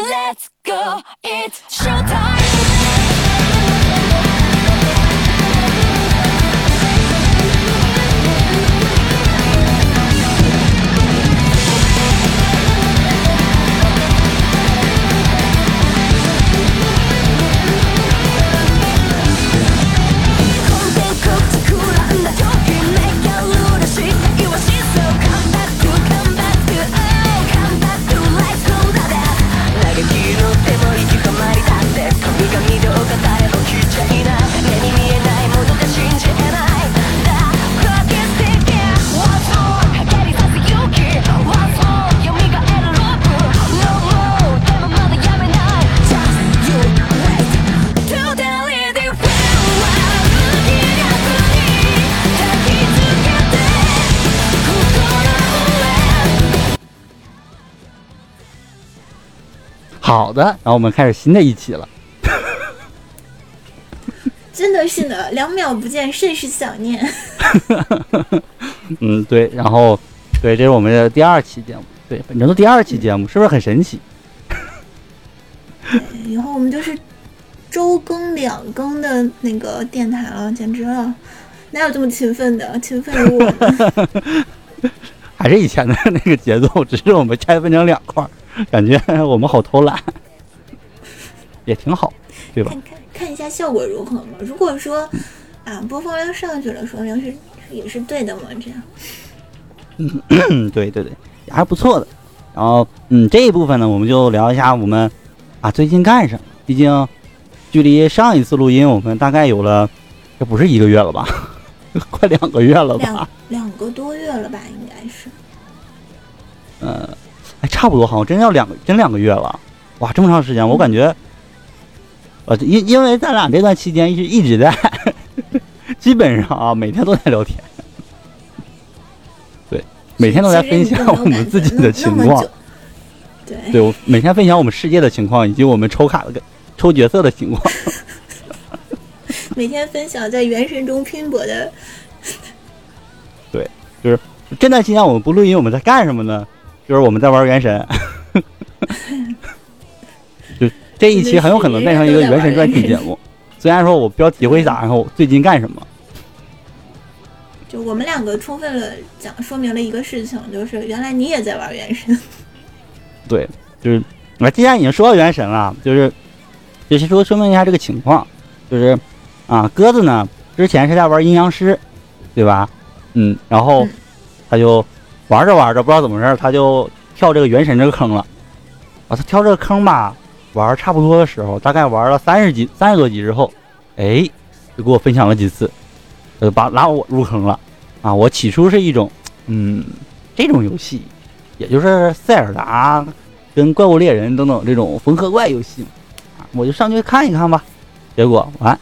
Let's go, it's showtime. 好的，然后我们开始新的一期了。真的是呢，两秒不见，甚是想念。嗯，对，然后对，这是我们的第二期节目。对，反正都第二期节目，是不是很神奇？以后我们就是周更两更的那个电台了，简直了！哪有这么勤奋的？勤奋如我们。还是以前的那个节奏，只是我们拆分成两块，感觉我们好偷懒，也挺好，对吧？看看看一下效果如何嘛。如果说啊播放量上去了，说明是也是对的嘛。这样，嗯，对 对对，也还不错的。然后，嗯，这一部分呢，我们就聊一下我们啊最近干什么。毕竟，距离上一次录音，我们大概有了，这不是一个月了吧？快两个月了吧两？两个多月了吧，应该是。嗯，哎，差不多，好像真要两个，真两个月了。哇，这么长时间，我感觉，呃，因因为咱俩这段期间一直一直在，基本上啊，每天都在聊天，对，每天都在分享我们自己的情况。对对，我每天分享我们世界的情况，以及我们抽卡的抽角色的情况。每天分享在原神中拼搏的，对，就是这段期间我们不录音，我们在干什么呢？就是我们在玩原神。就这一期很有可能变成一个原神专题节目。虽然说我标题会打上最近干什么，就我们两个充分了讲说明了一个事情，就是原来你也在玩原神。对，就是我既然已经说到原神了，就是就是说说明一下这个情况，就是啊，鸽子呢之前是在玩阴阳师，对吧？嗯，然后嗯他就玩着玩着不知道怎么回事，他就跳这个原神这个坑了。啊，他跳这个坑吧，玩差不多的时候，大概玩了三十级、三十多级之后，哎，就给我分享了几次，呃，把拉我入坑了。啊，我起初是一种，嗯，这种游戏，也就是塞尔达跟怪物猎人等等这种缝合怪游戏，啊，我就上去看一看吧。结果完，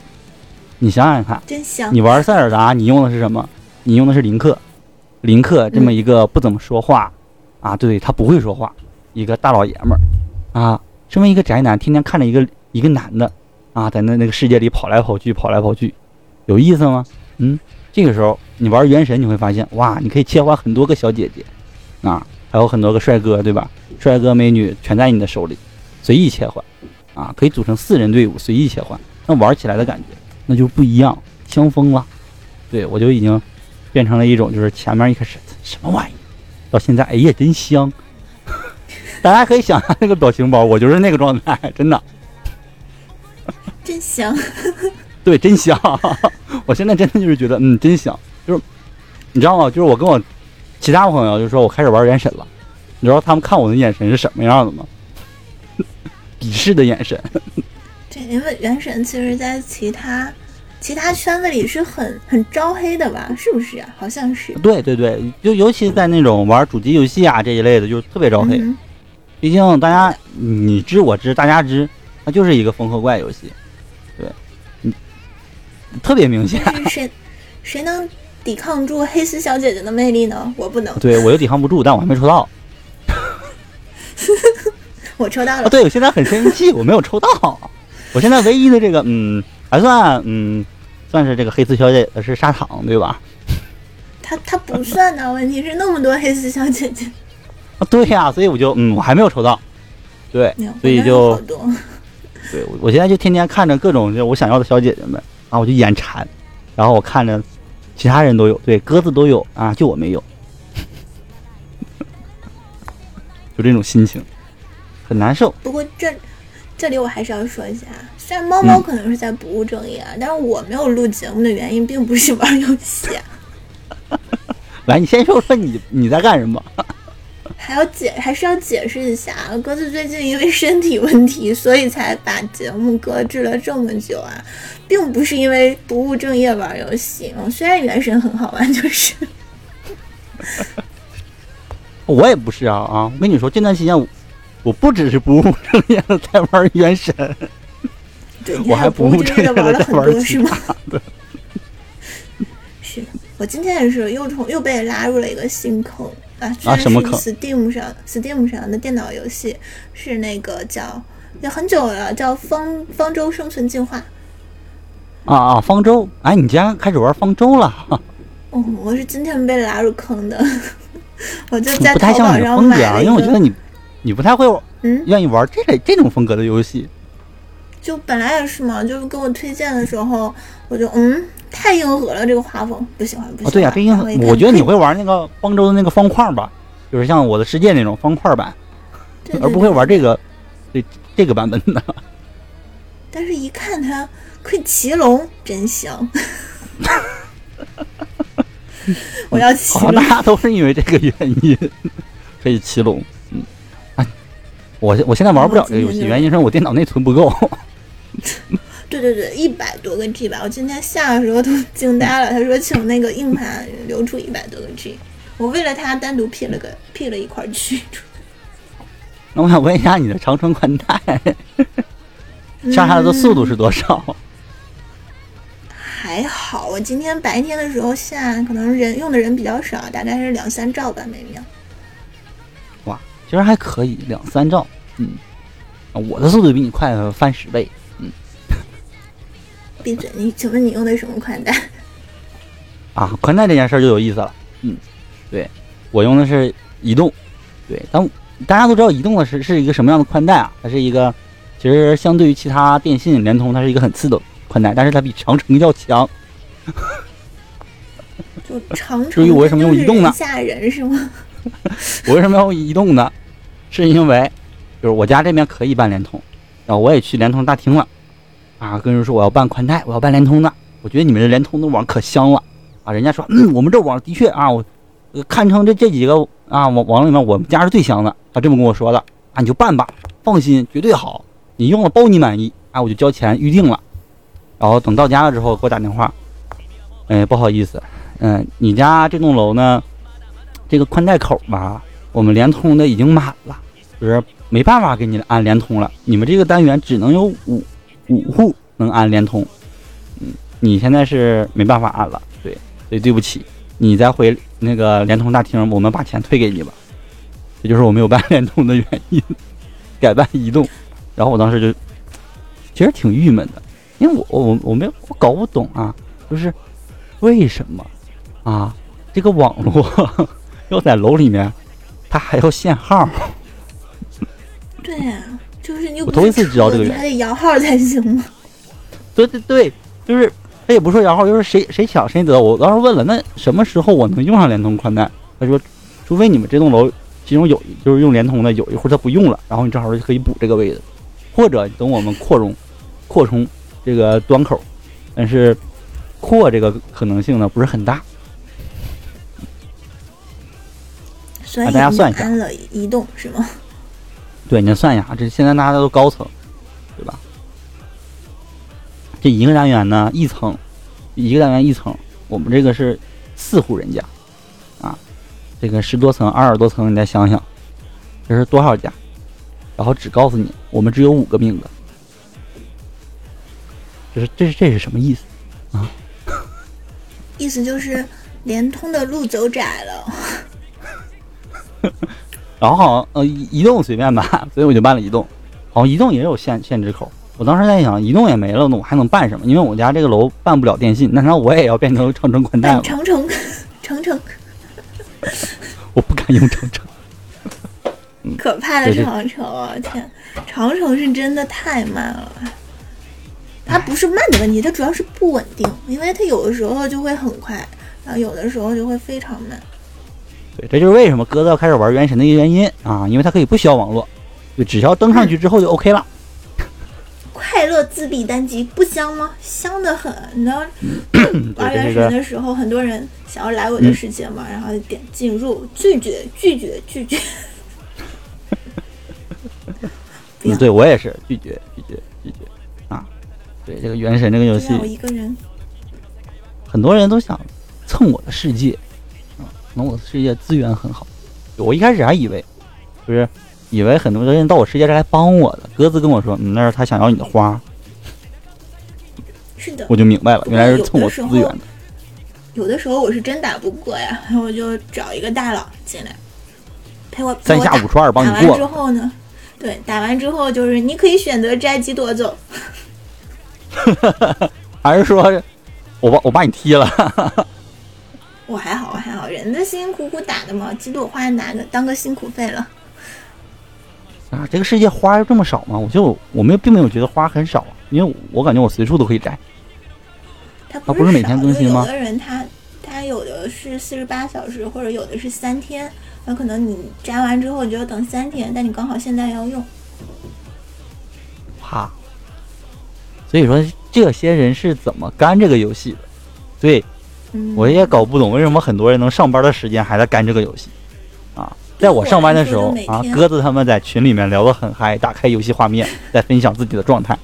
你想想看，真香！你玩塞尔达，你用的是什么？你用的是林克，林克这么一个不怎么说话，啊，对他不会说话，一个大老爷们儿，啊，身为一个宅男，天天看着一个一个男的，啊，在那那个世界里跑来跑去，跑来跑去，有意思吗？嗯，这个时候你玩原神，你会发现，哇，你可以切换很多个小姐姐，啊，还有很多个帅哥，对吧？帅哥美女全在你的手里，随意切换，啊，可以组成四人队伍，随意切换，那玩起来的感觉那就不一样，香疯了。对我就已经变成了一种，就是前面一开始什么玩意，到现在哎呀真香。大家可以想象那个表情包，我就是那个状态，真的，真香！对，真香。我现在真的就是觉得，嗯，真香。就是你知道吗？就是我跟我其他朋友就说我开始玩原神了，你知道他们看我的眼神是什么样的吗？鄙视的眼神。对，因为原神其实在其他其他圈子里是很很招黑的吧？是不是啊？好像是。对对对，就尤其在那种玩主机游戏啊这一类的，就特别招黑。嗯毕竟大家你知我知，大家知，它就是一个缝合怪游戏，对，嗯，特别明显。谁谁能抵抗住黑丝小姐姐的魅力呢？我不能，对我又抵抗不住，但我还没抽到。啊，我抽到了。对我现在很生气，我没有抽到。我现在唯一的这个，嗯，还算，嗯，算是这个黑丝小姐姐是沙糖，对吧？她她不算的，问题是那么多黑丝小姐姐。啊，对呀、所以我就，嗯，我还没有抽到。对，所以就。对我我现在就天天看着各种就我想要的小姐姐们啊，我就眼馋，然后我看着其他人都有，对，鸽子都有啊，就我没有，就这种心情，很难受。不过这这里我还是要说一下，虽然猫猫嗯可能是在不务正业啊，但是我没有录节目的原因并不是玩游戏啊，来，你先说说你你在干什么？还要解还是要解释一下啊。鸽子最近因为身体问题，所以才把节目搁置了这么久啊，并不是因为不务正业玩游戏。嗯，虽然原神很好玩，就是 我也不是啊啊！我跟你说，这段时间我我不只是不务正业的在玩原神，对，我还不不务正业的玩了的在玩很多，是其吗？他的。是我今天也是又从又被拉入了一个新坑啊，虽然是什么坑 Steam 上 Steam 上的电脑游戏，是那个叫也很久了，叫方方舟生存进化。啊啊！方舟，哎，你竟然开始玩方舟了？哦，我是今天被拉入坑的，我就在淘宝上买了一个，因为我觉得你你不太会嗯，愿意玩这类这种风格的游戏。就本来也是嘛，就是给我推荐的时候，我就嗯太硬核了，这个画风不喜欢不喜欢。哦，对呀、这因然后一看我觉得你会玩那个方舟的那个方块吧，就是像我的世界那种方块版，对对而不会玩这个这这个版本的。但是一看它可以骑龙，真香。我要骑好，龙大，家都是因为这个原因可以骑龙。我我现在玩不了这个游戏，原因是我电脑内存不够。对对对，一百多个 G 吧，我今天下的时候都惊呆了。他说请那个硬盘留出一百多个 G，我为了它单独 P 了个 P 了一块区。那我想问一下，你的长春宽带下下来的速度是多少？还好，我今天白天的时候下，可能人用的人比较少，大概是两三兆吧每秒。哇，其实还可以，两三兆。嗯，啊我的速度比你快翻十倍。嗯 闭嘴！你请问你用的什么宽带？啊，宽带这件事就有意思了。嗯，对我用的是移动，对，但大家都知道移动的是是一个什么样的宽带啊？它是一个，其实相对于其他电信、联通，它是一个很次的宽带，但是它比长城要强。就长城。至于我为什么用移动呢吓人是吗？我为什么要移动呢？是因为就是我家这边可以办联通，然后我也去联通大厅了，啊，跟人说我要办宽带，我要办联通的。我觉得你们这联通的网可香了啊！人家说，嗯，我们这网的确啊，我呃堪称这这几个啊网网里面我们家是最香的。他这么跟我说的啊，你就办吧，放心，绝对好，你用了包你满意啊，我就交钱预定了。然后等到家了之后给我打电话，哎，不好意思，嗯、你家这栋楼呢，这个宽带口吧，我们联通的已经满了，就是没办法给你安联通了。你们这个单元只能有五五户能安联通，嗯，你现在是没办法安了，对，所以对不起，你再回那个联通大厅，我们把钱退给你吧。这就是我没有办联通的原因，改办移动。然后我当时就其实挺郁闷的，因为我我我没有我搞不懂啊，就是为什么啊这个网络要在楼里面，他还要限号？对呀、就是你我头一次知道这个你还得摇号才行吗？对对对，就是他也不说摇号，就是谁谁抢谁得。我当时问了，那什么时候我能用上联通宽带？他说，除非你们这栋楼其中有就是用联通的，有一户他不用了，然后你正好就可以补这个位置，或者等我们扩容扩充这个端口，但是扩这个可能性呢不是很大。所以啊大家算一下安了移动是吗？对，你算一下，这现在大家都高层，对吧？这一个单元呢，一层，一个单元一层，我们这个是四户人家，啊，这个十多层、二十多层，你再想想，这是多少家？然后只告诉你，我们只有五个名额，这是这是这是什么意思啊？意思就是联通的路走窄了。然后好像呃移移动随便办，所以我就办了移动。好像移动也有限限制口。我当时在想，移动也没了，那我还能办什么？因为我家这个楼办不了电信，那难道我也要变成长城宽带吗？办长城，长城，我不敢用长城。可怕的长城啊！天，长城是真的太慢了。它不是慢的问题，它主要是不稳定，因为它有的时候就会很快，然后有的时候就会非常慢。对，这就是为什么鸽子要开始玩原神的一个原因啊，因为它可以不需要网络，就只需要登上去之后就 OK 了。快乐自闭单机不香吗？香的很，你知道，玩原神的时候，很多人想要来我的世界嘛，然后就点进入，拒绝，拒绝，拒绝。嗯，对我也是拒绝拒绝拒绝啊。对这个原神这个游戏，我一个人。很多人都想蹭我的世界能我的世界资源很好。我一开始还以为，就是以为很多人到我世界是来帮我的。鸽子跟我说，嗯，那是他想要你的花，是的，我就明白了，原来是蹭我资源的。有的时候我是真打不过呀，然后我就找一个大佬进来陪我。三下五除二帮打完之你过了，后呢，对，打完之后就是你可以选择摘鸡夺走，还是说我把我把你踢了？我还好，人家辛辛苦苦打的嘛，几朵花拿的当个辛苦费了。啊，这个世界花这么少吗？我就我没有并没有觉得花很少啊，因为我感觉我随处都可以摘。它啊不是每天更新吗有的人他他有的是四十八小时，或者有的是三天，那可能你摘完之后你就要等三天，但你刚好现在要用。哈，所以说这些人是怎么干这个游戏的？对嗯，我也搞不懂为什么很多人能上班的时间还在干这个游戏啊。在我上班的时候啊，鸽子他们在群里面聊得很嗨，打开游戏画面 在分享自己的状态。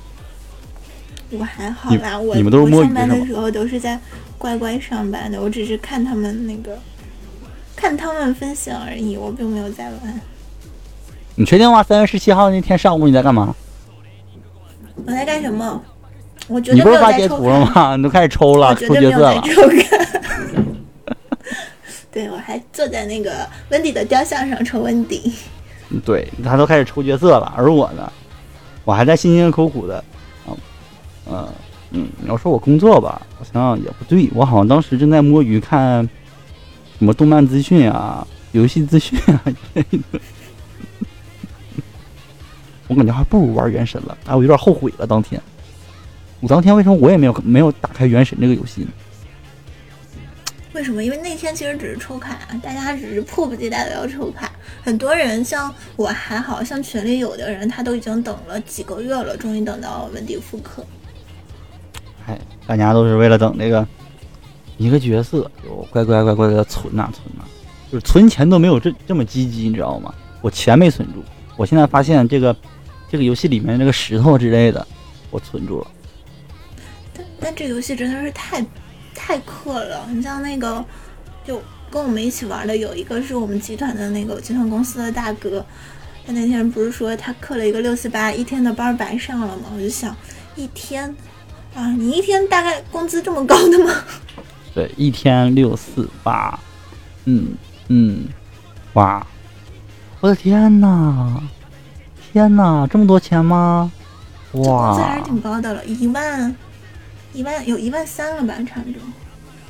我还好你啦，我你们都是摸鱼我上班的时候都是在乖乖上班的，我只是看他们那个看他们分享而已，我并没有在玩。你确定吗？三月十七号那天上午你在干嘛？我在干什么？我绝你不是发截图了吗？你 都开始抽了，抽角色了。对，我还坐在那个温迪的雕像上抽温迪。嗯对他都开始抽角色了，而我呢，我还在辛辛苦苦的，啊，呃，嗯，你要说我工作吧，好像也不对，我好像当时正在摸鱼看什么动漫资讯啊、游戏资讯啊之类的，我感觉还不如玩原神了，哎，我有点后悔了。当天，我当天为什么我也没有没有打开原神这个游戏呢？为什么？因为那天其实只是抽卡，大家只是迫不及待的要抽卡。很多人像我还好像群里有的人他都已经等了几个月了，终于等到温迪复刻。哎，大家都是为了等这个一个角色，就乖乖乖乖的存呐、存呐、就是存钱都没有这这么积极，你知道吗？我钱没存住，我现在发现这个这个游戏里面那个石头之类的，我存住了。但但这游戏真的是太太氪了。你像那个，就跟我们一起玩的有一个是我们集团的那个集团公司的大哥，他那天不是说他氪了一个六四八，一天的班白上了吗？我就想，一天啊，你一天大概工资这么高的吗？对，一天六四八，嗯嗯，哇，我的天呐，天呐，这么多钱吗？哇工资还是，挺高的了，一万，一万有一万三了吧，差不多。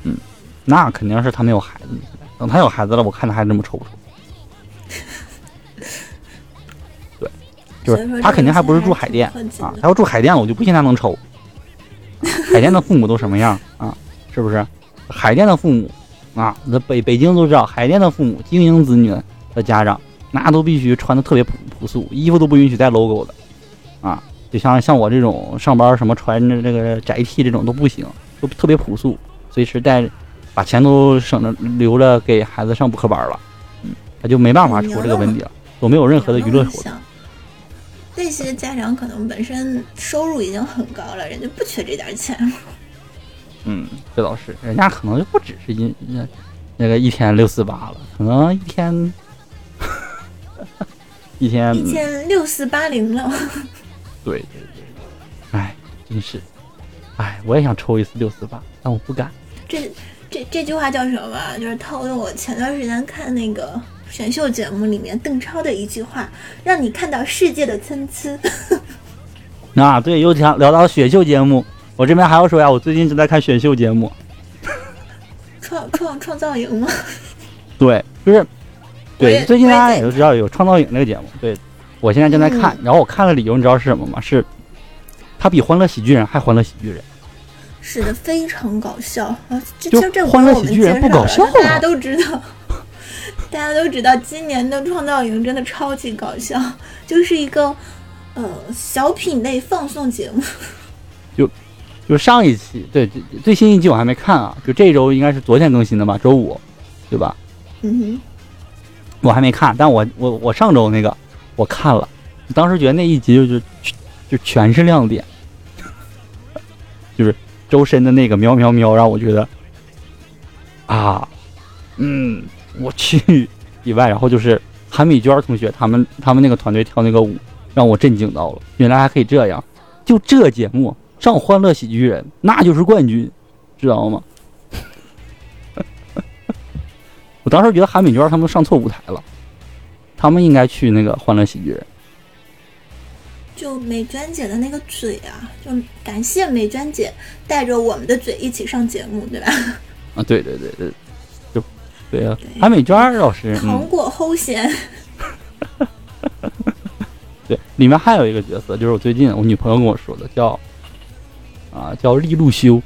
嗯那肯定是他没有孩子，等他有孩子了，我看他还这么抽不抽？对，就是他肯定还不是住海淀啊他要住海淀了，我就不信他能抽。海淀的父母都什么样啊？是不是？海淀的父母啊，那北北京都知道，海淀的父母精英子女的家长，那都必须穿的特别朴朴素，衣服都不允许带 logo 的啊。就像像我这种上班什么穿着这个宅 T 这种都不行，都特别朴素，随时带，把钱都省着留着给孩子上补课班了，嗯，他就没办法出这个问题了，都没有任何的娱乐活动。想，那些家长可能本身收入已经很高了，人家不缺这点钱。嗯，这倒是，人家可能就不只是一那那个一天六四八了，可能一天 一天一天六四八零了，对对对，哎，真是，哎，我也想抽一次六四八，但我不敢。这这这句话叫什么？就是套用我前段时间看那个选秀节目里面邓超的一句话，让你看到世界的参差。啊，对，又讲聊到选秀节目，我这边还要说呀，我最近正在看选秀节目，创创创造营吗？对，就是对，最近大家也也都知道有创造营那个节目，对我现在正在看，然后我看的理由你知道是什么吗？是它比《欢乐喜剧人》还《欢乐喜剧人》。是的，非常搞笑啊！这就这欢乐喜剧人不搞笑大家都知道，大家都知道，今年的创造营真的超级搞笑，就是一个呃小品类放送节目。就就上一期，对最最新一季我还没看啊，就这周应该是昨天更新的吧，周五，对吧？嗯哼我还没看，但我我我上周那个我看了，当时觉得那一集就是就全是亮点，就是周深的那个喵喵喵，让我觉得啊，嗯，我去以外，然后就是韩美娟同学他们他们那个团队跳那个舞，让我震惊到了，原来还可以这样，就这节目上《欢乐喜剧人》那就是冠军，知道吗？我当时觉得韩美娟他们上错舞台了，他们应该去那个《欢乐喜剧人》。就美娟姐的那个嘴啊，就感谢美娟姐带着我们的嘴一起上节目，对吧？啊，对对对对，就对啊对，韩美娟老师，嗯，糖果齁咸，对，里面还有一个角色，就是我最近我女朋友跟我说的，叫啊叫利路修，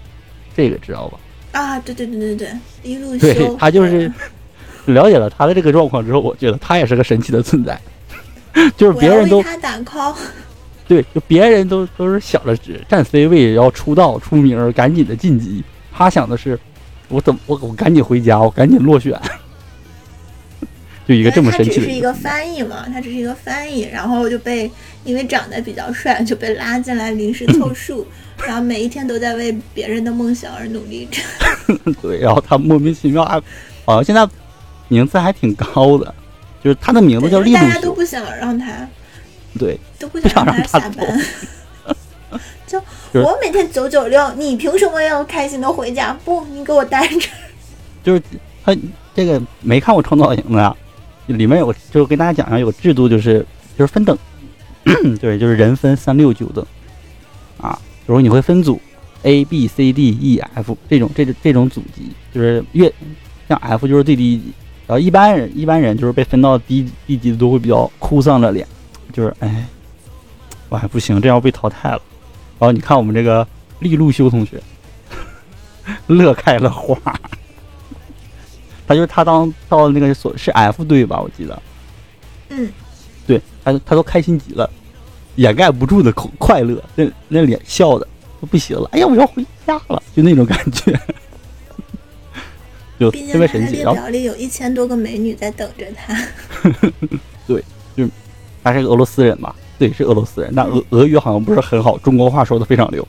这个知道吧？啊，对对对对对，利路对修，他就是了解了他的这个状况之后，我觉得他也是个神奇的存在，就是别人都他打 call。对，就别人都都是想着只占 C 位，要出道出名儿，赶紧的晋级。他想的是，我怎么我我赶紧回家，我赶紧落选，就一个这么神奇的他只是一个翻译嘛，他只是一个翻译，然后就被因为长得比较帅，就被拉进来临时凑数，然后每一天都在为别人的梦想而努力着。对，然后他莫名其妙还，好像现在名字还挺高的，就是他的名字叫利路大家都，不想让他，对，都不想让他下班。就 就是我每天九九六，你凭什么要开心的回家？不，你给我待着。就是他这个没看过《创造营》的呀，里面有个就是跟大家讲一下有个制度，就是就是分等，对，就是人分三六九等，啊，比如你会分组 A B C D E F 这种这种这种组级，就是越像 F 就是最低级，然后一般人一般人就是被分到低低级的都会比较哭丧着脸，就是哎，我还不行，这要被淘汰了。然后你看我们这个利路修同学，乐开了花。他就是他当到那个所是 F 队吧，我记得，嗯，对他他都开心极了，掩盖不住的快快乐，那那脸笑的都不行了，哎呀，我要回家了，就那种感觉，就毕特别神奇。然后表里有一千多个美女在等着他。对，就他是个俄罗斯人嘛？对，是俄罗斯人，但俄俄语好像不是很好，中国话说的非常溜。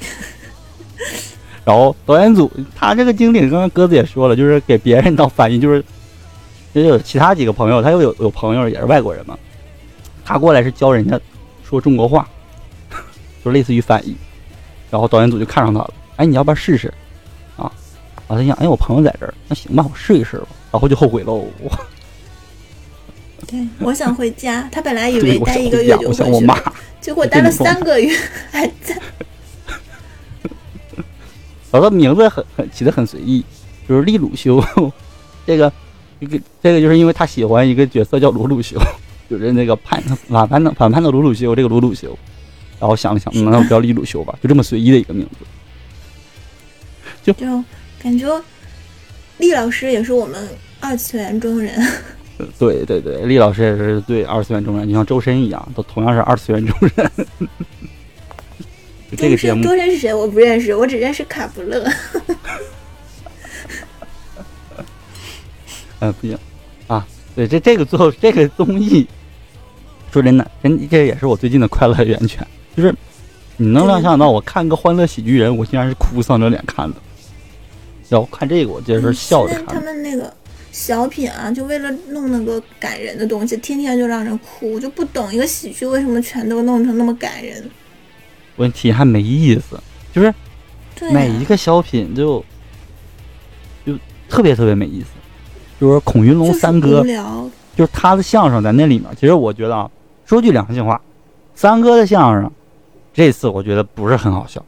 然后导演组他这个经历，刚刚鸽子也说了，就是给别人当翻译，就是也有其他几个朋友，他又有有朋友也是外国人嘛，他过来是教人家说中国话，就类似于翻译。然后导演组就看上他了，哎，你要不要试试？啊，啊，他想，哎，我朋友在这儿，那行吧，我试一试吧。然后就后悔喽，对，我想回家。他本来以为待一个月就回去了，。结果待了三个月 还在。然后他名字很很起的很随意，就是利鲁修，这个这个这个就是因为他喜欢一个角色叫鲁鲁修，就是那个叛反叛的反叛的鲁鲁修，这个鲁鲁修，然后想了想，嗯，那我叫利鲁修吧，就这么随意的一个名字。就感觉厉老师也是我们二次元中人，对对对，厉老师也是对二次元中人，就像周深一样，都同样是二次元中人。这个节目周深是谁？我不认识，我只认识卡布勒。嗯，不行啊，对，这这个做这个综艺，说真的，真这也是我最近的快乐源泉，就是你能想象到我看个《欢乐喜剧人》，我竟然是哭丧着脸看的，然后看这个我简直是笑着现在他。们那个小品啊，就为了弄那个感人的东西，天天就让人哭，我就不懂一个喜剧为什么全都弄成那么感人。问题还没意思，就是每一个小品就就特别特别没意思，就是孔云龙三哥就是他的相声在那里面，其实我觉得啊，说句良心话，三哥的相声这次我觉得不是很好笑，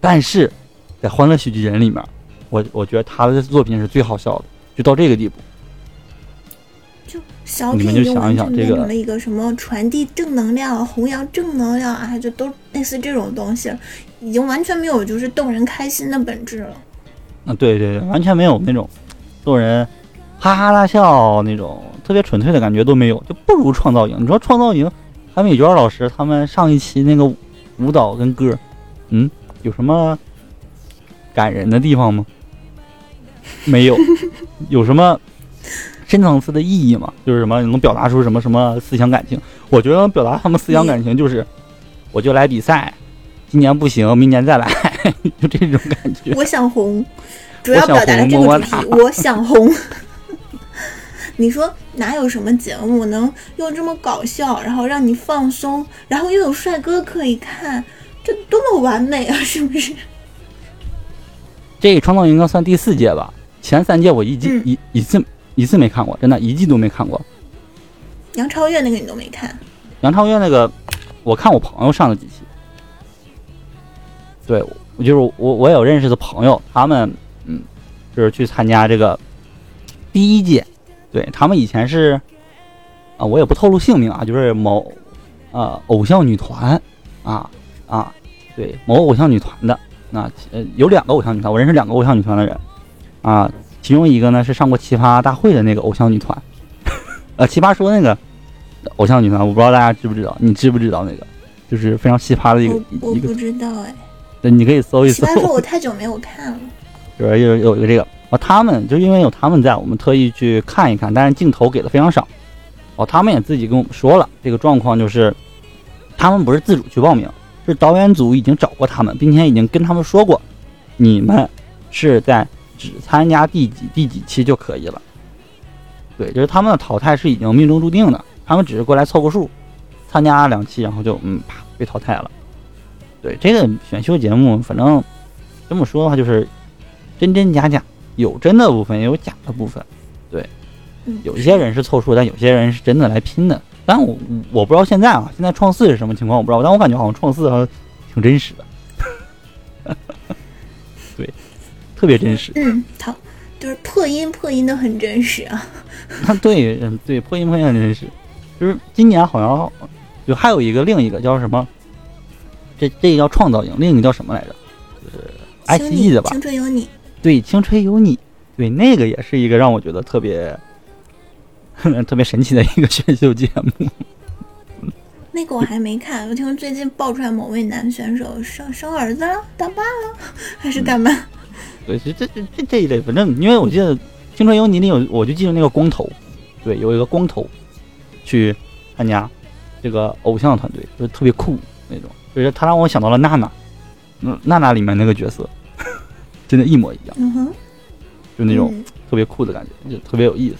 但是在《欢乐喜剧人》里面，我我觉得他的作品是最好笑的，就到这个地步。就小品已经完想一想这个全变成了一个什么传递正能量、弘扬正能量啊，就都类似这种东西，已经完全没有就是逗人开心的本质了。啊，对对对，完全没有那种逗人哈哈大笑那种特别纯粹的感觉都没有，就不如创造营。你说创造营，韩美娟老师他们上一期那个舞蹈跟歌，嗯，有什么感人的地方吗？没有，有什么深层次的意义吗？就是什么能表达出什么什么思想感情？我觉得能表达他们思想感情就是，我就来比赛，今年不行，明年再来，就这种感觉。我想红，主要表达的这个主题。我想红。你说哪有什么节目能又这么搞笑，然后让你放松，然后又有帅哥可以看，这多么完美啊！是不是？这创造营应该算第四届吧？前三届我一季、嗯一一次一次没看过，真的，一季都没看过。杨超越那个你都没看，杨超越那个，我看我朋友上了几期。对，我就是我我有认识的朋友，他们嗯，就是去参加这个第一届，对他们以前是啊，我也不透露姓名啊，就是某呃偶像女团啊啊，对某偶像女团的，那呃有两个偶像女团，我认识两个偶像女团的人啊，其中一个呢是上过奇葩大会的那个偶像女团，呃奇葩说那个偶像女团，我不知道大家知不知道，你知不知道那个？就是非常奇葩的一个我不知道哎。对，你可以搜一搜。奇葩说我太久没有看了，就是有有一个这个哦，他们就因为有他们在，我们特意去看一看，但是镜头给的非常少。哦，他们也自己跟我们说了，这个状况就是，他们不是自主去报名，是导演组已经找过他们，并且已经跟他们说过，你们是在只参加第几第几期就可以了。对，就是他们的淘汰是已经命中注定的，他们只是过来凑个数，参加两期，然后就嗯啪被淘汰了。对这个选秀节目，反正这么说的话，就是真真假假，有真的部分，也有假的部分。对，有一些人是凑数，但有些人是真的来拼的。但我我不知道现在啊，现在创四是什么情况，我不知道。但我感觉好像创四好像挺真实的，特别真实。嗯，好，就是破音破音的很真实啊。对，嗯，对，破音破音很真实。就是今年好像就还有一个另一个叫什么，这这个叫创造营，另一个叫什么来着？就是爱奇艺的吧？青春有你，对，青春有你，对，那个也是一个让我觉得特别 特别神奇的一个选秀节目。那个我还没看。我听说最近爆出来某位男选手生生儿子了，当爸了，还是干嘛？对，这这这这这一类，反正因为我记得《青春有你》里有，我就记得那个光头，对，有一个光头去参加这个偶像团队，就是特别酷那种，就是他让我想到了娜娜，嗯，娜娜里面那个角色，真的，一模一样，嗯哼，就那种嗯特别酷的感觉，就特别有意思。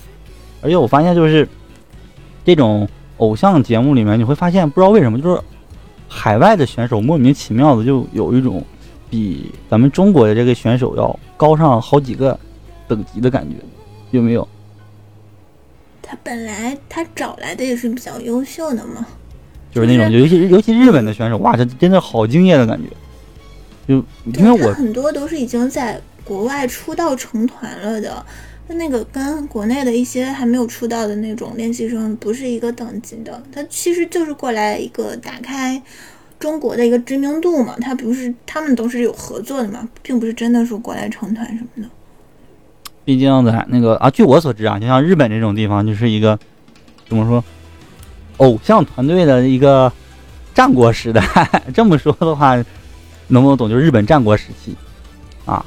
而且我发现就是这种偶像节目里面，你会发现不知道为什么，就是海外的选手莫名其妙的就有一种比咱们中国的这个选手要高上好几个等级的感觉，有没有？他本来他找来的也是比较优秀的嘛。就是那种，尤其尤其日本的选手，哇，这真的好敬业的感觉。就因为我很多都是已经在国外出道成团了的，他那个跟国内的一些还没有出道的那种练习生不是一个等级的。他其实就是过来一个打开中国的一个知名度嘛，他不是他们都是有合作的嘛，并不是真的说过来成团什么的。毕竟在那个啊，据我所知啊，就像日本这种地方，就是一个怎么说，偶像团队的一个战国时代。这么说的话，能不能懂？就是日本战国时期啊，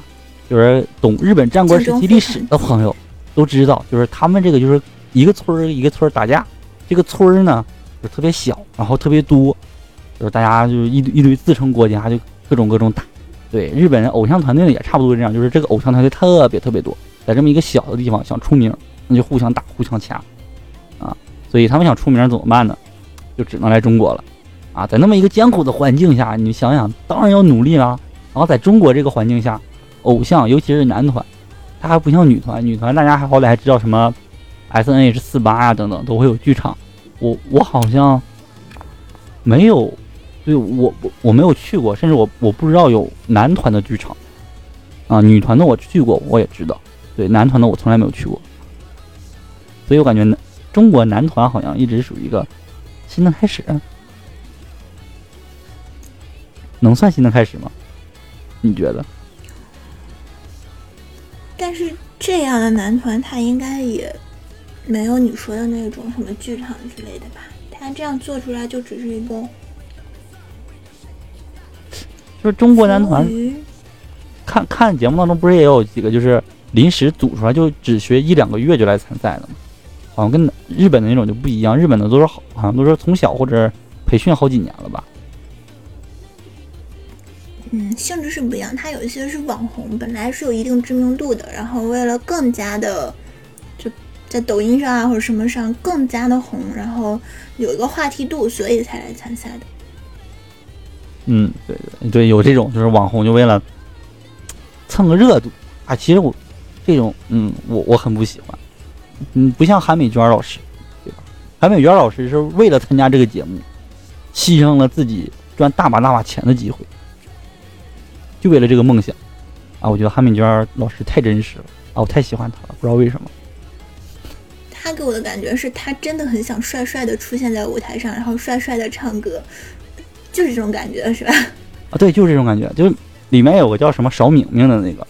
就是懂日本战国时期历史的朋友都知道，就是他们这个就是一个村儿一个村儿打架，这个村儿呢就特别小，然后特别多，就是大家就是一堆一堆自称国家，就各种各种打。对，日本人偶像团队也差不多这样，就是这个偶像团队特别特别多。在这么一个小的地方想出名，那就互相打、互相掐，啊，所以他们想出名怎么办呢？就只能来中国了，啊，在那么一个艰苦的环境下，你想想，当然要努力啦。然后在中国这个环境下，偶像尤其是男团，他还不像女团，女团大家还好歹还知道什么 S N H 四八啊等等都会有剧场，我我好像没有，对我我我没有去过，甚至我我不知道有男团的剧场，啊，女团的我去过，我也知道。对男团的我从来没有去过，所以我感觉男中国男团好像一直属于一个新的开始，能算新的开始吗？你觉得？但是这样的男团，他应该也没有你说的那种什么剧场之类的吧？他这样做出来就只是一个就是中国男团看看节目当中不是也有几个就是临时组出来就只学一两个月就来参赛的吗？好像跟日本的那种就不一样，日本的都是好好像都是从小或者培训好几年了吧？嗯，性质是不一样。他有一些是网红，本来是有一定知名度的，然后为了更加的就在抖音上啊或者什么上更加的红，然后有一个话题度，所以才来参赛的。嗯，对对对，有这种就是网红就为了蹭个热度啊。其实我这种嗯，我我很不喜欢。嗯，不像韩美娟老师，对吧？韩美娟老师是为了参加这个节目，牺牲了自己赚大把大把钱的机会，就为了这个梦想啊！我觉得韩美娟老师太真实了啊，我太喜欢她了，不知道为什么。他给我的感觉是他真的很想帅帅的出现在舞台上，然后帅帅的唱歌，就是这种感觉，是吧？啊，对，就是这种感觉，就是里面有个叫什么邵明明的那个。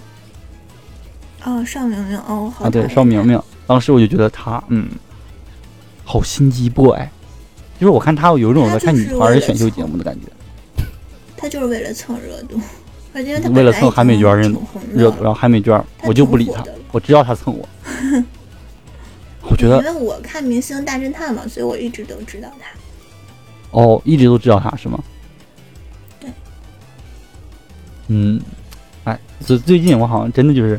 哦，邵明明，哦，好啊，对，邵明明，当时我就觉得他，嗯，好心机 boy，就是我看他有一种在看女团儿选秀节目的感觉，他就是为了蹭热度，而且因为他为了蹭韩美娟热度，然后韩美娟我就不理他我知道他蹭我，我觉得因为我看《明星大侦探》嘛，所以我一直都知道他。哦，一直都知道他是吗？嗯，哎，最最近我好像真的就是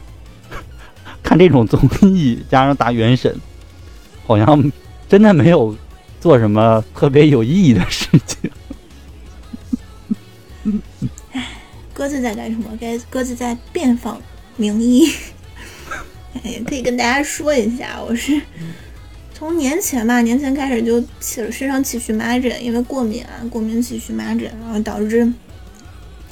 看这种综艺，加上打原神，好像真的没有做什么特别有意义的事情。鸽子在干什么？该鸽子在遍访名医。也可以跟大家说一下，我是从年前吧，年前开始就起了身上起荨麻疹，因为过敏啊，过敏起荨麻疹，然后导致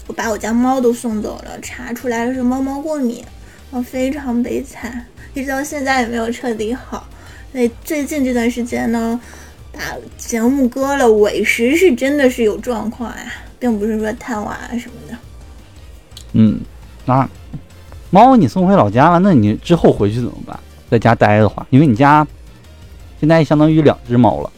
我把我家猫都送走了，查出来是猫猫过敏，我非常悲惨，一直到现在也没有彻底好。所以最近这段时间呢，把节目割了，委实是真的是有状况呀，并不是说贪玩啊什么的。嗯，那猫你送回老家了，那你之后回去怎么办？在家待的话，因为你家现在相当于两只猫了。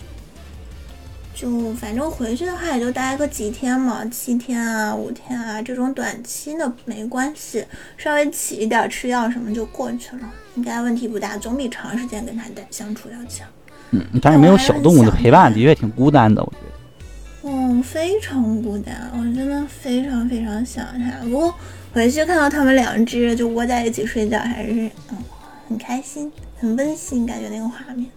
就反正回去的话，也就待个几天嘛，七天啊、五天啊，这种短期的没关系，稍微起一点吃药什么就过去了，应该问题不大，总比长时间跟它待相处要强。嗯，但是没有小动物的陪伴，的确挺孤单的，我觉得。嗯，非常孤单，我真的非常非常想它。不过回去看到它们两只就窝在一起睡觉，还是嗯很开心，很温馨，感觉那个画面。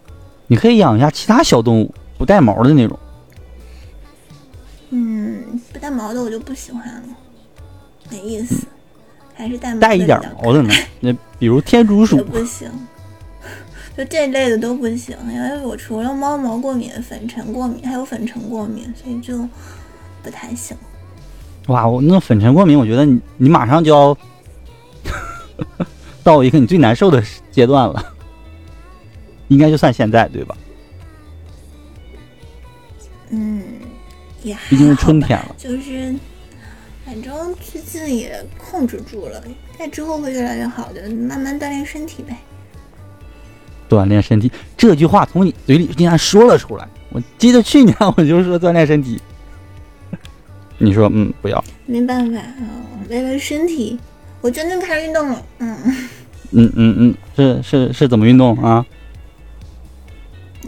你可以养一下其他小动物，不带毛的那种。嗯，不带毛的我就不喜欢了，没意思，还是带毛的带一点毛的呢？那比如天竺鼠，不行，就这类的都不行，因为我除了猫毛过敏、粉尘过敏，还有粉尘过敏，所以就不太行。哇，我那粉尘过敏，我觉得你你马上就要 到一个你最难受的阶段了，应该就算现在对吧？毕竟是春天了。就是反正最近也控制住了，在之后会越来越好的，慢慢锻炼身体呗。锻炼身体这句话从你嘴里竟然说了出来。我记得去年我就说锻炼身体，你说嗯不要，没办法啊、为了身体，我真的开始运动了。嗯，嗯嗯嗯，是是是怎么运动啊？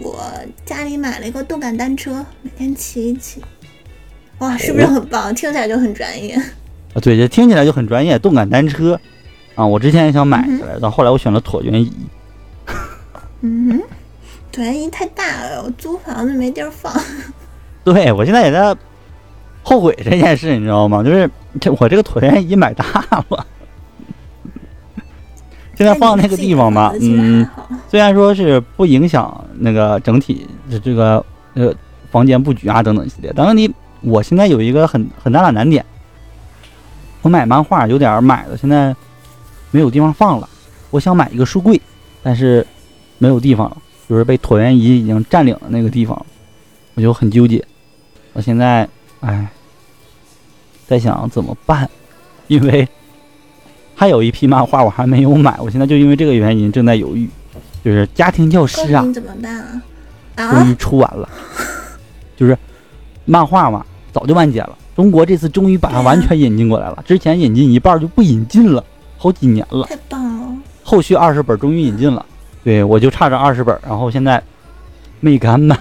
我家里买了一个动感单车，每天骑一骑。哇，是不是很棒？听起来就很专业。啊，对，这听起来就很专业，动感单车啊，我之前也想买嗯下来，但后来我选了椭圆仪。嗯哼，椭圆仪太大了，我租房子没地儿放。对我现在也在后悔这件事，你知道吗？就是这我这个椭圆仪买大了，现在放那个地方吧，嗯虽然说是不影响那个整体的这个呃房间布局啊等等一系列，但问题我现在有一个很很大的难点，我买漫画有点买的现在没有地方放了，我想买一个书柜，但是没有地方了，就是被椭圆仪已经占领了那个地方，我就很纠结。我现在，哎，在想怎么办，因为还有一批漫画我还没有买，我现在就因为这个原因正在犹豫。就是家庭教师啊你，怎么办啊？终啊于，出完了，就是漫画嘛，早就完结了。中国这次终于把它完全引进过来了，之前引进一半就不引进了，好几年了。太棒了！后续二十本终于引进了，对我就差这二十本，然后现在没敢买。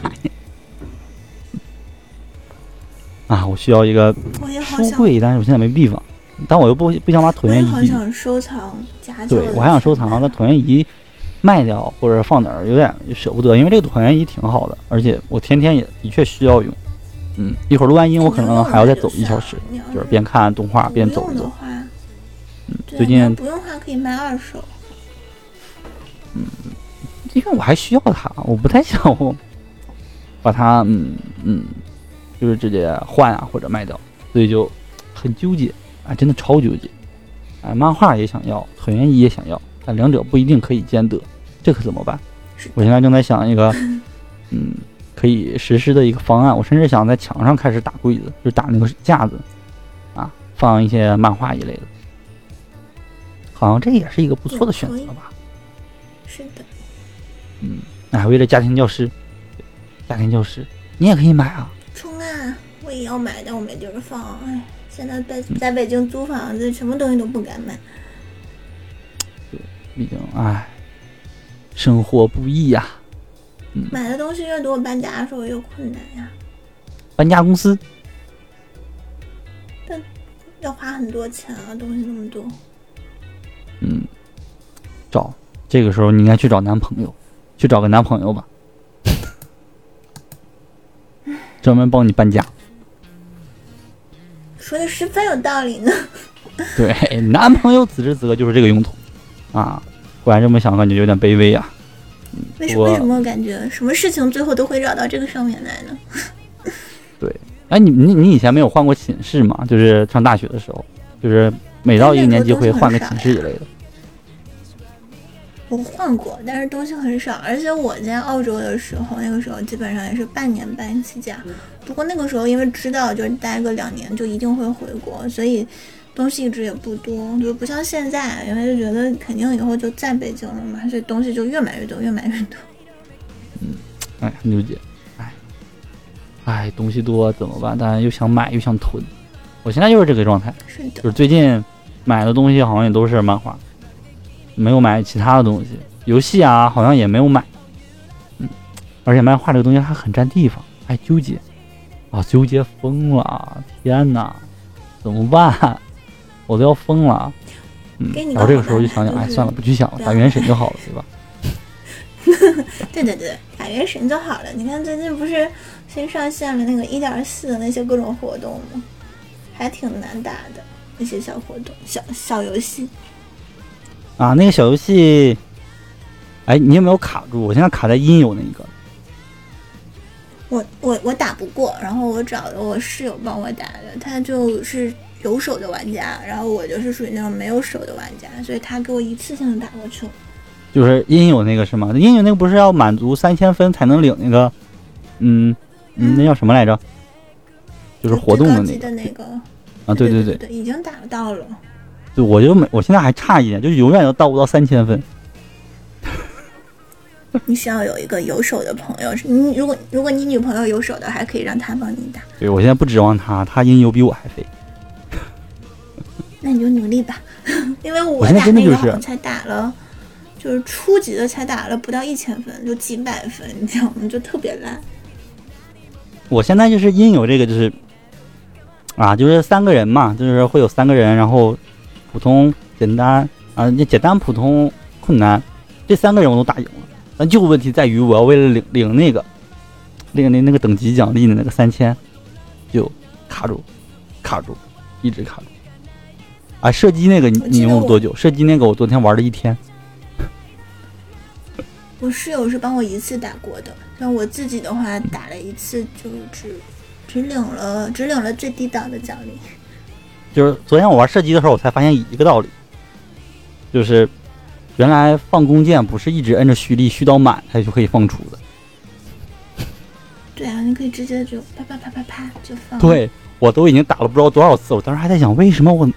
啊，我需要一个书柜，但是我现在没地方，但我又不 不想把椭圆仪，好想收藏家教。对我还想收藏，那椭圆仪卖掉或者放哪儿有点舍不得，因为这个椭圆仪挺好的，而且我天天也的确需要用。嗯，一会儿录完音，我可能还要再走一小时，就是边看动画边走一走。嗯，最近不用的话可以卖二手。嗯因为我还需要它，我不太想我把它嗯嗯，就是直接换啊或者卖掉，所以就很纠结啊，真的超纠结。哎，漫画也想要，椭圆仪也想要，但两者不一定可以兼得，这可怎么办？我现在正在想一个 嗯可以实施的一个方案，我甚至想在墙上开始打柜子，就打那个架子啊，放一些漫画一类的，好像这也是一个不错的选择吧。是的，嗯，哎，为了家庭教师，家庭教师，你也可以买啊。冲啊！我也要买，但我没地儿放。哎，现在在在北京租房子，什么东西都不敢买。毕竟，哎，生活不易呀、买的东西越多，搬家的时候越困难呀，搬家公司，但要花很多钱啊，东西那么多。嗯，找这个时候你应该去找男朋友，去找个男朋友吧，专门帮你搬家。说的十分有道理呢。对，男朋友此时此刻就是这个用途啊。果然这么想，感觉有点卑微啊。我为什为什么感觉什么事情最后都会绕到这个上面来呢？对哎，你你你以前没有换过寝室吗？就是上大学的时候，就是每到一个年级会换个寝室一类的。我换过，但是东西很少，而且我在澳洲的时候，那个时候基本上也是半年半一次假。不过那个时候因为知道就是待个两年就一定会回国，所以东西一直也不多，就不像现在，因为就觉得肯定以后就在北京了嘛，所以东西就越买越多，越买越多。嗯 哎，很纠结，哎，哎，东西多怎么办？但又想买又想囤，我现在就是这个状态，是的，就是最近买的东西好像也都是漫画，没有买其他的东西，游戏啊好像也没有买，嗯，而且漫画这个东西还很占地方，哎，纠结，啊，纠结疯了，天哪，怎么办？我都要疯了，嗯然后这个时候就想想，哎，算了，不去想了，打原神就好了，对吧？对对对，打原神就好了。你看最近不是新上线了那个一点四的那些各种活动吗？还挺难打的，那些小活动、小小游戏。啊，那个小游戏，哎，你有没有卡住？我现在卡在音游那一个。我我我打不过，然后我找的我室友帮我打的，他就是有手的玩家，然后我就是属于那种没有手的玩家，所以他给我一次性的打过去了。就是音游那个是吗？音游那个不是要满足三千分才能领那个，嗯嗯，那叫什么来着？就是活动的那个啊，对对对，对，已经打到了。对我就没，我现在还差一点，就是永远都到不到三千分。你需要有一个有手的朋友，你如果如果你女朋友有手的，还可以让她帮你打，对我现在不指望她，她音游比我还飞。那你就努力吧，因为我我现在打真的就是那个好像才打了。就是初级的才打了不到一千分，就几百分，你知道吗？就特别烂。我现在就是因有这个就是，啊，就是三个人嘛，就是会有三个人，然后普通、简单啊，简单、普通、困难，这三个人我都打赢了。但就问题在于，我要为了领领那个领那那个等级奖励的那个三千，就卡住，卡住，一直卡住。啊，射击那个你你用了多久？射击那个我昨天玩了一天。我室友是帮我一次打过的，像我自己的话打了一次就只只领了只领了最低档的奖励。就是昨天我玩射击的时候，我才发现一个道理，就是原来放弓箭不是一直摁着蓄力蓄到满它就可以放出的。对啊，你可以直接就啪啪啪啪啪就放。，对我都已经打了不知道多少次，我当时还在想，为什么我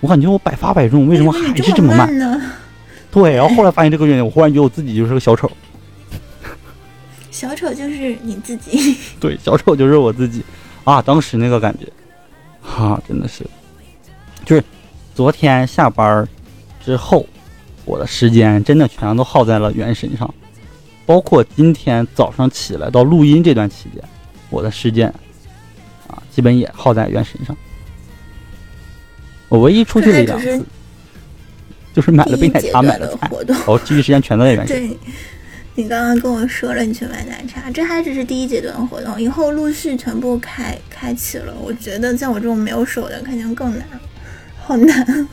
我感觉我百发百中，为什么还是这么慢？呢？对，然后后来发现这个原因，我忽然觉得我自己就是个小丑。小丑就是你自己。对，小丑就是我自己啊！当时那个感觉，哈、真的是，就是昨天下班之后，我的时间真的全都耗在了原神上，包括今天早上起来到录音这段期间，我的时间啊，基本也耗在原神上。我唯一出去了一两这还只次，就是买了杯奶茶，买了菜，的活动。然后其余时间全都在原神。对，你刚刚跟我说了，你去买奶茶，这还只是第一阶段的活动，以后陆续全部开开启了。我觉得像我这种没有手的，肯定更难，好难。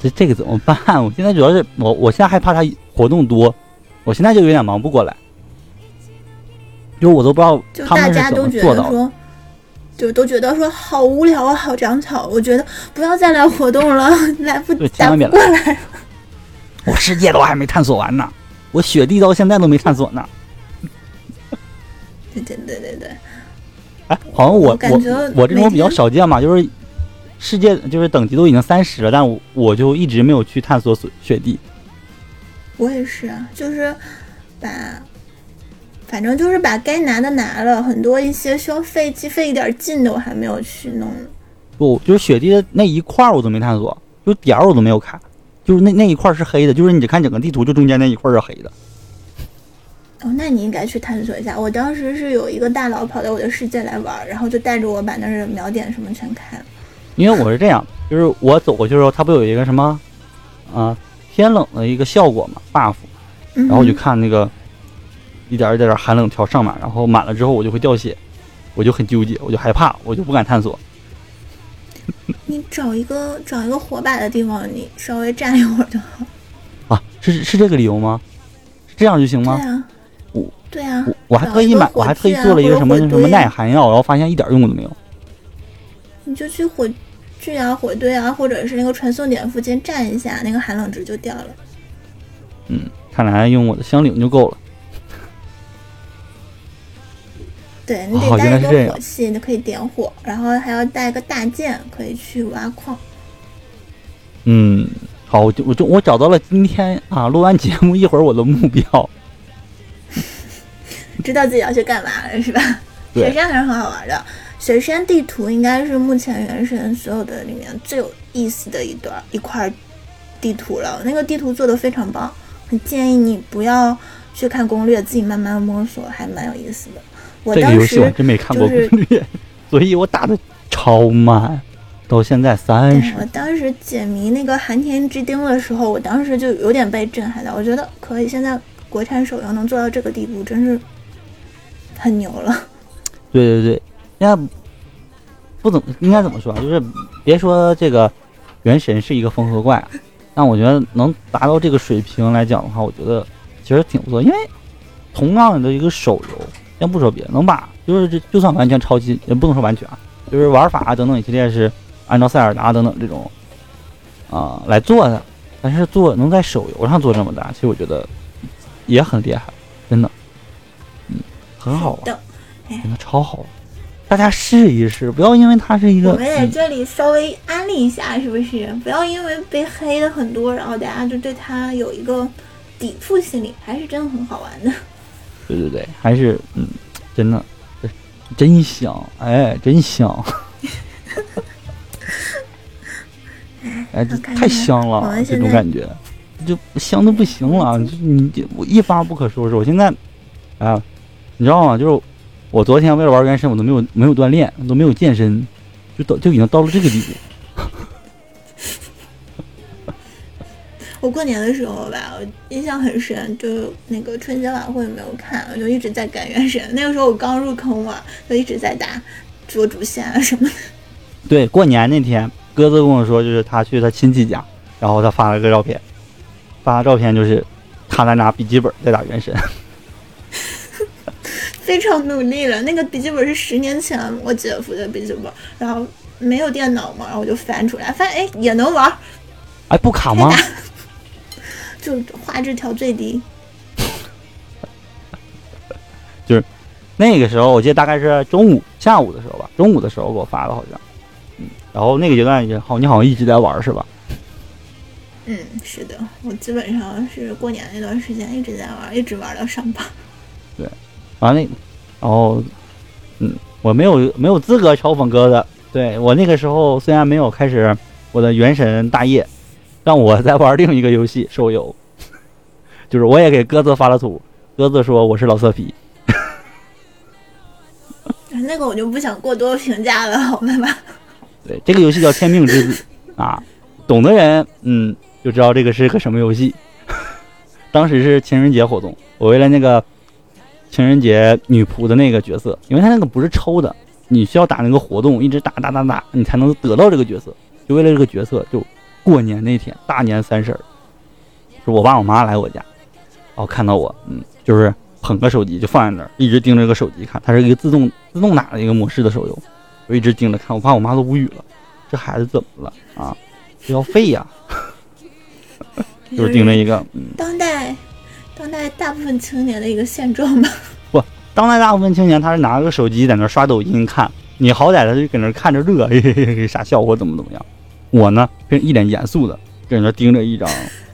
这这个怎么办？我现在主要是我，我现在害怕他活动多，我现在就有点忙不过来，就是我都不知道他们是怎家都觉么做到的。就都觉得说好无聊啊，好长草。我觉得不要再来活动了，来不打不过来。我世界都还没探索完呢，我雪地到现在都没探索呢。对对对对对，哎，好像我我感觉我我这种比较少见嘛，就是世界就是等级都已经三十了，但我我就一直没有去探索雪雪地。我也是啊，就是把，反正就是把该拿的拿了，很多一些需要费机费一点劲的，我还没有去弄。不，就是雪地的那一块儿我都没探索，就点儿我都没有看，就是那那一块是黑的，就是你只看整个地图，就中间那一块是黑的。哦，那你应该去探索一下。我当时是有一个大佬跑到我的世界来玩，然后就带着我把那儿的秒点什么全开了。因为我是这样，就是我走过去的时候，它不有一个什么啊天冷的一个效果嘛 buff，然然后我就看那个一点儿一点儿寒冷条上满，然后满了之后我就会掉血，我就很纠结，我就害怕，我就不敢探索。你找一个找一个火把的地方，你稍微站一会儿就好。啊，是是这个理由吗？是这样就行吗？对啊我，对啊我，我还特意买，我还特意做了一个什么什么耐寒药，然后发现一点用都没有。你就去火炬啊、火堆啊，或者是那个传送点附近站一下，那个寒冷值就掉了。嗯，看来用我的香菱就够了。对你哦得带一个火器，你可以点火，然后还要带个大剑，可以去挖矿。嗯，好，我就我就我找到了今天啊录完节目一会儿我的目标。知道自己要去干嘛了是吧？雪山还是很好玩的。雪山地图应该是目前原神所有的里面最有意思的一段一块地图了。那个地图做的非常棒，很建议你不要去看攻略，自己慢慢摸索，还蛮有意思的。我这个游戏我真没看过就是攻略，所以我打的超慢，到现在三十。我当时解谜那个寒天之钉的时候，我当时就有点被震撼到，我觉得可以，现在国产手游能做到这个地步，真是很牛了。对对对，现在不怎么应该怎么说啊？就是别说这个原神是一个风和怪啊，但我觉得能达到这个水平来讲的话，我觉得其实挺不错。因为同样的一个手游，先不说别的，能把就是这就算完全抄袭，也不能说完全啊，就是玩法啊等等一系列是按照塞尔达等等这种啊、来做的，但是做能在手游上做这么大，其实我觉得也很厉害，真的，嗯，很好玩。的，真的超好玩，大家试一试，不要因为它是一个我们在嗯这里稍微安利一下，是不是？不要因为被黑的很多，然后大家就对它有一个抵触心理，还是真的很好玩的。对对对，还是嗯，真的呃真香，哎，真香，哎，这太香了，这种感觉就香的不行了，就你这我一发不可收拾。我现在啊，你知道吗？就是我昨天为了玩原神，我都没有没有锻炼，都没有健身，就到就已经到了这个地步。我过年的时候吧，我印象很深，就那个春节晚会没有看，我就一直在赶原神。那个时候我刚入坑嘛，就一直在打捉主线啊什么的。对，过年那天，鸽子跟我说，就是他去他亲戚家，然后他发了个照片，发的照片就是他在拿笔记本在打原神。非常努力了。那个笔记本是十年前我姐夫的笔记本，然后没有电脑嘛，然后我就翻出来，发现哎也能玩，哎，不卡吗？就画质调最低。就是那个时候我记得大概是中午下午的时候吧，中午的时候给我发的好像，嗯，然后那个阶段也好，你好像一直在玩是吧？嗯，是的，我基本上是过年那段时间一直在玩，一直玩到上班。完了，然后，嗯，我没有没有资格嘲讽哥的，对我那个时候虽然没有开始我的原神大业，但我在玩另一个游戏手游，就是我也给鸽子发了图，鸽子说我是老色批，那个我就不想过多评价了，好吧？对，这个游戏叫《天命之子》啊，懂的人嗯就知道这个是个什么游戏。当时是情人节活动，我为了那个情人节女仆的那个角色，因为他那个不是抽的，你需要打那个活动，一直打打打打，你才能得到这个角色。就为了这个角色，就过年那天，大年三十儿，是我爸我妈来我家，然后看到我，嗯，就是捧个手机就放在那儿，一直盯着个手机看。它是一个自动自动打的一个模式的手游，我一直盯着看，我爸我妈都无语了，这孩子怎么了啊？这要废呀！就是盯着一个，嗯，当代当代大部分青年的一个现状吧。不当代大部分青年他是拿个手机在那儿刷抖音看，你好歹他就搁那儿看着乐，嘿嘿嘿嘿，傻笑或怎么怎么样。我呢，正一脸严肃的在那盯着一张，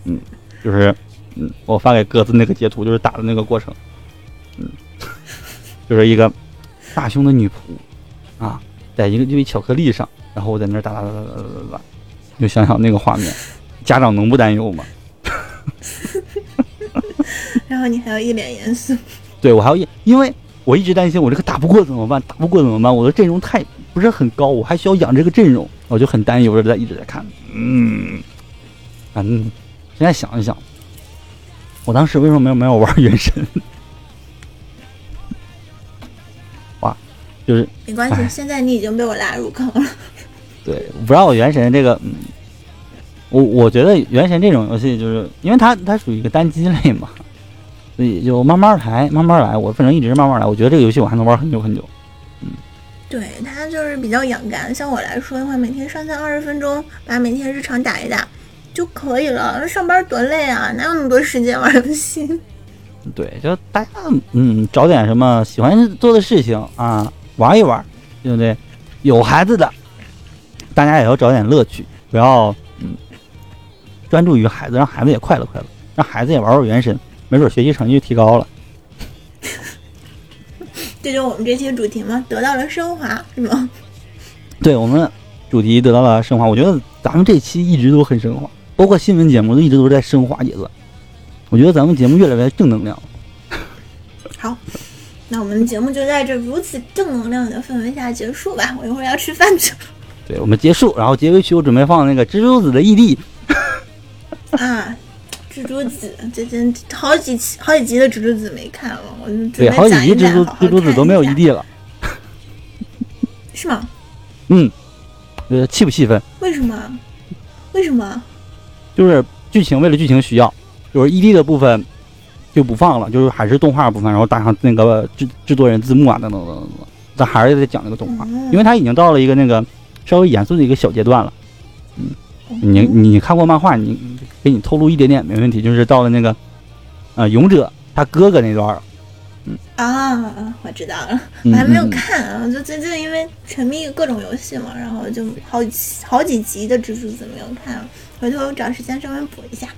嗯，就是，嗯，我发给鸽子那个截图，就是打的那个过程，嗯，就是一个大胸的女仆，啊，在一个一巧克力上，然后我在那打打打打打打打，就想想那个画面，家长能不担忧吗？然后你还要一脸严肃，对我还要一，因为我一直担心我这个打不过怎么办，打不过怎么办，我的阵容太。不是很高，我还需要养这个阵容，我就很担忧的在一直在看。嗯，反正现在想一想，我当时为什么没有没有玩原神？哇，就是没关系哎，现在你已经被我拉入坑了。对，不知道我原神这个，嗯，我我觉得原神这种游戏，就是因为它它属于一个单机类嘛，所以就慢慢来，慢慢来。我反正一直慢慢来，我觉得这个游戏我还能玩很久很久。对它就是比较养肝，像我来说的话，每天上线二十分钟，把每天日常打一打就可以了。上班多累啊，哪有那么多时间玩游戏？对，就大家嗯找点什么喜欢做的事情啊，玩一玩，对不对？有孩子的，大家也要找点乐趣，不要嗯专注于孩子，让孩子也快乐快乐，让孩子也玩玩原神，没准学习成绩就提高了。这就是我们这期主题吗？得到了升华，是吗？对我们主题得到了升华，我觉得咱们这期一直都很升华，包括新闻节目都一直都是在升华阶段。我觉得咱们节目越来越正能量。好，那我们的节目就在这如此正能量的氛围下结束吧。我一会儿要吃饭去了对我们结束，然后结尾曲我准备放那个蜘蛛子的异地。啊。蜘蛛子，最近好几期、好几集的蜘蛛子没看了，我就对，好几集蜘蛛蜘蛛子都没有看一下 ED 了。是吗？嗯，呃，气不气愤？为什么？为什么？就是剧情为了剧情需要，就是 ED 的部分就不放了，就是还是动画部分，然后打上那个制制作人字幕啊等等等等等，咱还是得讲那个动画，嗯因为它已经到了一个那个稍微严肃的一个小阶段了。你你看过漫画，你给你透露一点点没问题，就是到了那个呃勇者他哥哥那段儿，啊，我知道了，嗯我还没有嗯看啊，就最近因为沉迷各种游戏嘛，然后就好几好几集的蜘蛛子没有看，回头找时间稍微补一下。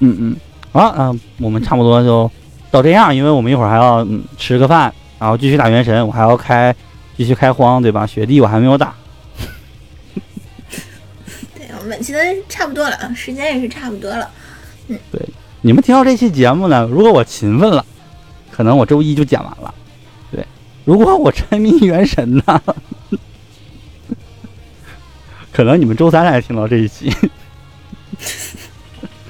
嗯嗯，好了，嗯、我们差不多就到这样，因为我们一会儿还要嗯吃个饭，然后继续打原神，我还要开继续开荒，对吧？雪地我还没有打。本期的差不多了，啊，时间也是差不多了。嗯，对你们听到这期节目呢，如果我勤奋了，可能我周一就剪完了。对，如果我沉迷原神呢，可能你们周三才听到这一期。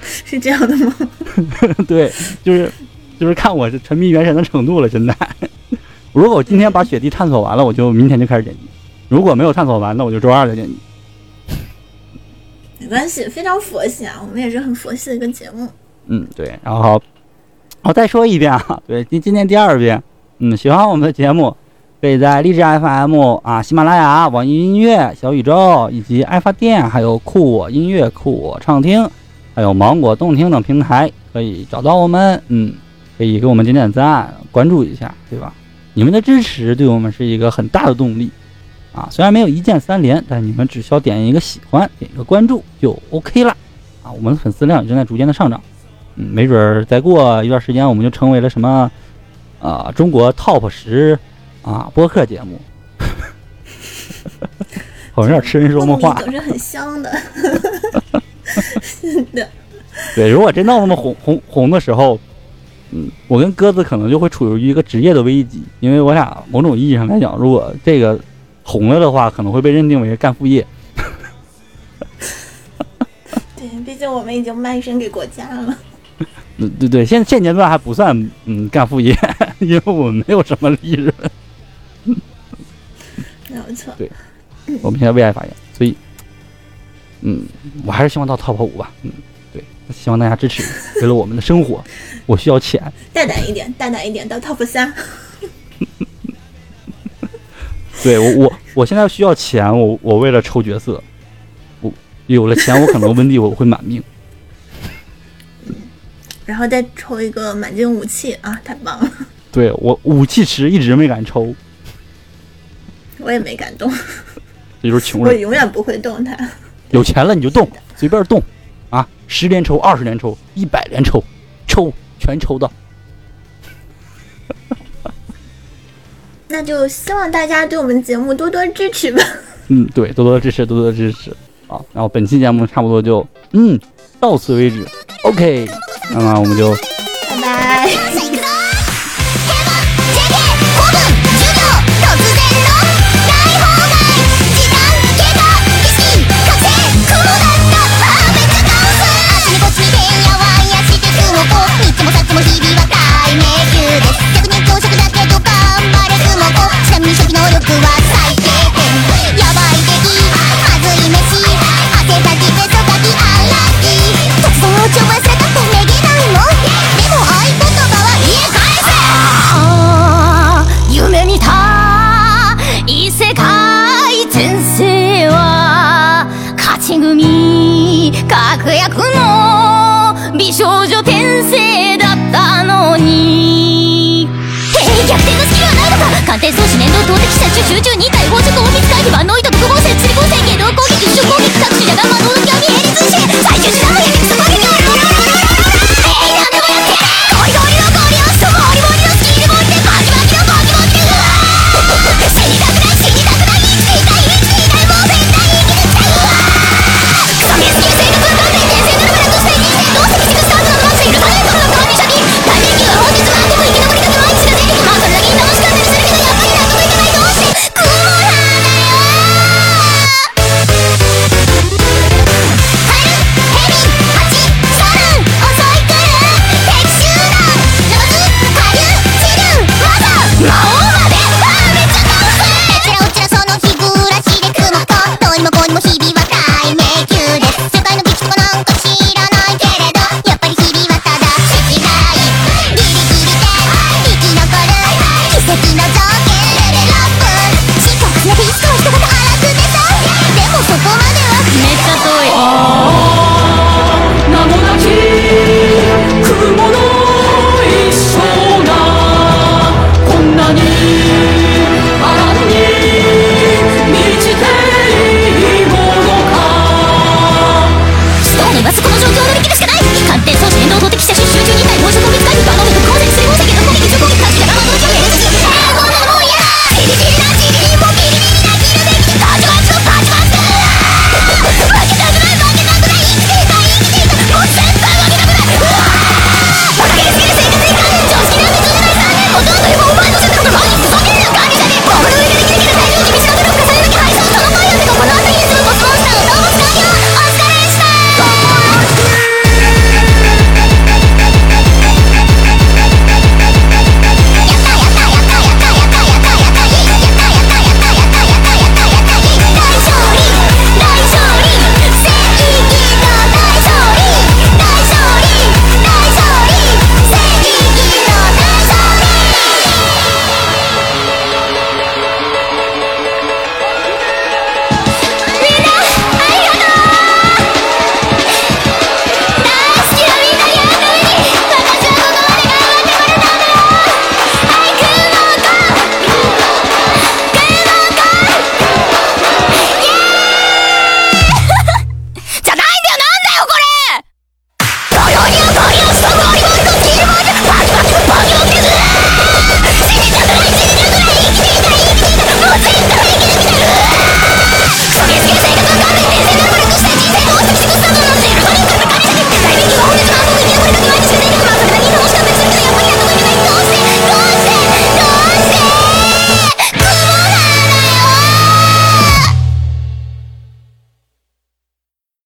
是这样的吗？对，就是就是看我是沉迷原神的程度了。现在，如果我今天把雪地探索完了，我就明天就开始剪辑；如果没有探索完，那我就周二再剪辑。没关系，非常佛系啊，我们也是很佛系的一个节目。嗯，对，然后我再说一遍啊，对，今今天第二遍，嗯，喜欢我们的节目，可以在荔枝 FM 啊、喜马拉雅、网易音乐、小宇宙以及爱发电，还有酷我音乐、酷我畅听还有芒果动听等平台可以找到我们。嗯，可以给我们点点赞，关注一下，对吧？你们的支持对我们是一个很大的动力啊！虽然没有一键三连，但你们只需要点一个喜欢，点一个关注就 OK 了啊！我们的粉丝量也正在逐渐的上涨，嗯，没准儿再过一段时间，我们就成为了什么啊中国 TOP 十啊播客节目。好像有点痴人说梦话。总是很香的。是的。对，如果真到那么红红红的时候，嗯，我跟鸽子可能就会处于一个职业的危机，因为我俩某种意义上来讲，如果这个红了的话，可能会被认定为干副业。对，毕竟我们已经卖身给国家了。嗯，对对，现现阶段还不算嗯干副业，因为我们没有什么利润。没有错。对。我们现在为爱发言，所以，嗯，我还是希望到 top 五吧。嗯，对，希望大家支持。为了我们的生活，我需要钱。大胆一点，大胆一点，到 top 三。对我，我我现在需要钱。我我为了抽角色，我有了钱，我可能温蒂我会满命。然后再抽一个满金武器啊！太棒了。对我武器池一直没敢抽，我也没敢动。这就是穷人。我永远不会动它。有钱了你就动，随便动，啊，十连抽、二十连抽、一百连抽，抽全抽到。那就希望大家对我们节目多多支持吧。嗯，对，多多支持，多多支持。啊，然后本期节目差不多就嗯到此为止。OK，那么我们就拜拜。反転送し年度投擲者集中2対5